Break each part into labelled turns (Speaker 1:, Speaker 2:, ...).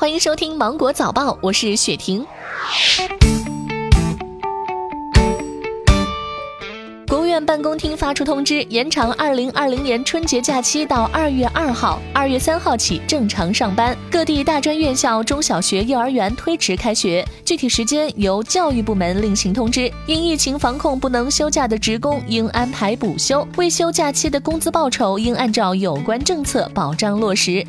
Speaker 1: 欢迎收听《芒果早报》，我是雪婷。国务院办公厅发出通知，延长二零二零年春节假期到二月二号，二月三号起正常上班。各地大专院校、中小学、幼儿园推迟开学，具体时间由教育部门另行通知。因疫情防控不能休假的职工应安排补休，未休假期的工资报酬应按照有关政策保障落实。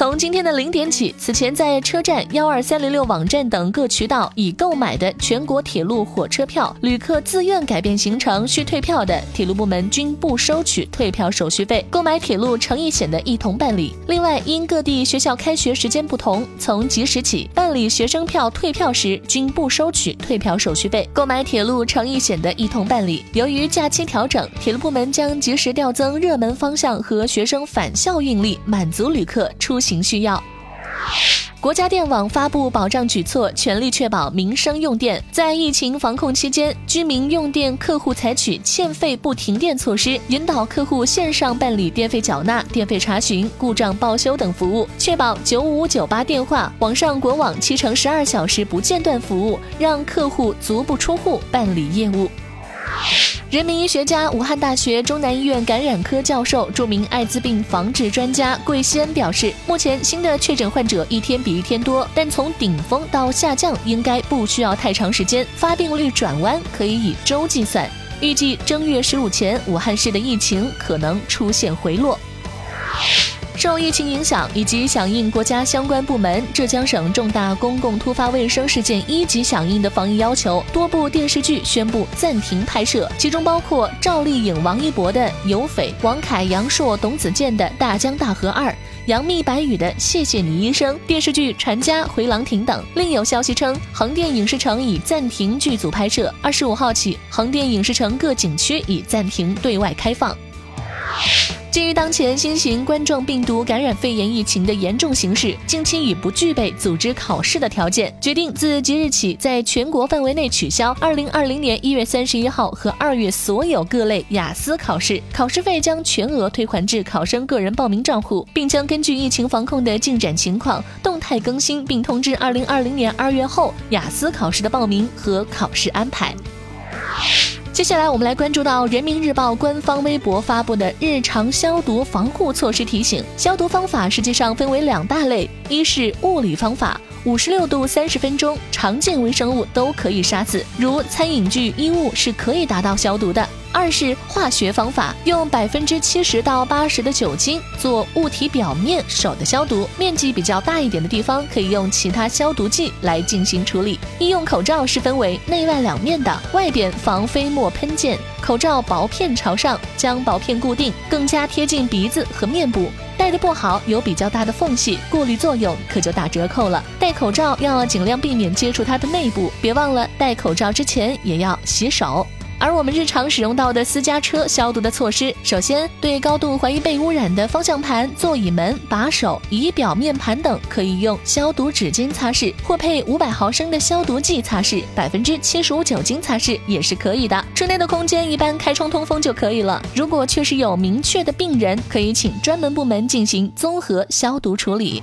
Speaker 1: 从今天的零点起，此前在车站、幺二三零六网站等各渠道已购买的全国铁路火车票，旅客自愿改变行程需退票的，铁路部门均不收取退票手续费。购买铁路乘意险的，一同办理。另外，因各地学校开学时间不同，从即时起办理学生票退票时均不收取退票手续费。购买铁路乘意险的，一同办理。由于假期调整，铁路部门将及时调增热门方向和学生返校运力，满足旅客出行。情需要。国家电网发布保障举措，全力确保民生用电。在疫情防控期间，居民用电客户采取欠费不停电措施，引导客户线上办理电费缴纳、电费查询、故障报修等服务，确保九五九八电话、网上国网七乘十二小时不间断服务，让客户足不出户办理业务。人民医学家、武汉大学中南医院感染科教授、著名艾滋病防治专家桂希恩表示，目前新的确诊患者一天比一天多，但从顶峰到下降应该不需要太长时间，发病率转弯可以以周计算。预计正月十五前，武汉市的疫情可能出现回落。受疫情影响以及响应国家相关部门浙江省重大公共突发卫生事件一级响应的防疫要求，多部电视剧宣布暂停拍摄，其中包括赵丽颖、王一博的《有匪》，王凯、杨烁、董子健的《大江大河二》，杨幂、白宇的《谢谢你医生》，电视剧《传家》《回廊亭》等。另有消息称，横店影视城已暂停剧组拍摄，二十五号起，横店影视城各景区已暂停对外开放。基于当前新型冠状病毒感染肺炎疫情的严重形势，近期已不具备组织考试的条件，决定自即日起在全国范围内取消二零二零年一月三十一号和二月所有各类雅思考试，考试费将全额退还至考生个人报名账户，并将根据疫情防控的进展情况动态更新，并通知二零二零年二月后雅思考试的报名和考试安排。接下来，我们来关注到人民日报官方微博发布的日常消毒防护措施提醒。消毒方法实际上分为两大类，一是物理方法，五十六度三十分钟，常见微生物都可以杀死，如餐饮具、衣物是可以达到消毒的。二是化学方法，用百分之七十到八十的酒精做物体表面手的消毒，面积比较大一点的地方可以用其他消毒剂来进行处理。医用口罩是分为内外两面的，外边防飞沫喷溅，口罩薄片朝上，将薄片固定，更加贴近鼻子和面部。戴的不好，有比较大的缝隙，过滤作用可就打折扣了。戴口罩要尽量避免接触它的内部，别忘了戴口罩之前也要洗手。而我们日常使用到的私家车消毒的措施，首先对高度怀疑被污染的方向盘、座椅门、把手、仪表面盘等，可以用消毒纸巾擦拭，或配五百毫升的消毒剂擦拭，百分之七十五酒精擦拭也是可以的。车内的空间一般开窗通风就可以了。如果确实有明确的病人，可以请专门部门进行综合消毒处理。